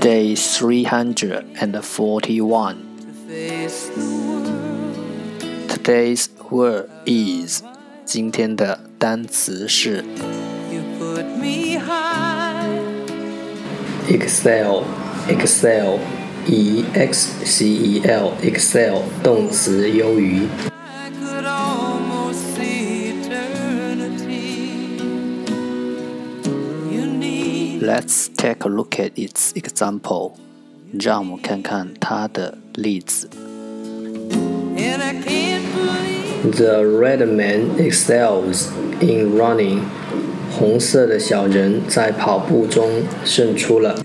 Day 341. Today's word is 今天的单词是 Excel Excel E X C E L Excel 动词优于。 Let's take a look at its example. 让我们看看它的例子。The red man excels in running. 红色的小人在跑步中胜出了。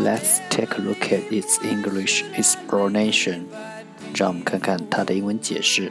Let's take a look at its English explanation. 让我们看看它的英文解释。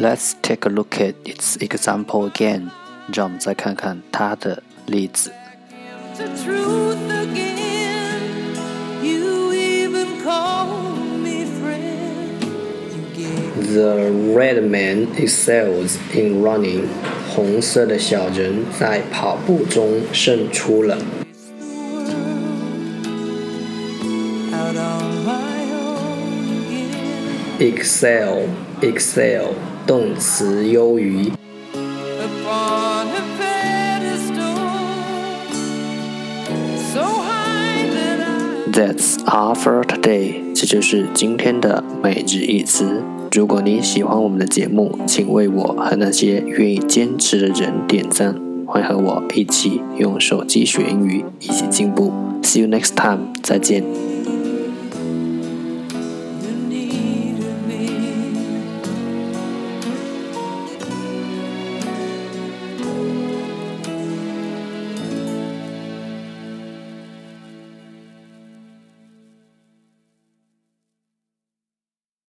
Let's take a look at its example again. 让我们再看看它的例子。The red man excels in running. 红色的小人在跑步中胜出了。 Excel, excel. 动词优于。That's all for today。这就是今天的每日一词。如果你喜欢我们的节目，请为我和那些愿意坚持的人点赞。欢迎和我一起用手机学英语，一起进步。See you next time。再见。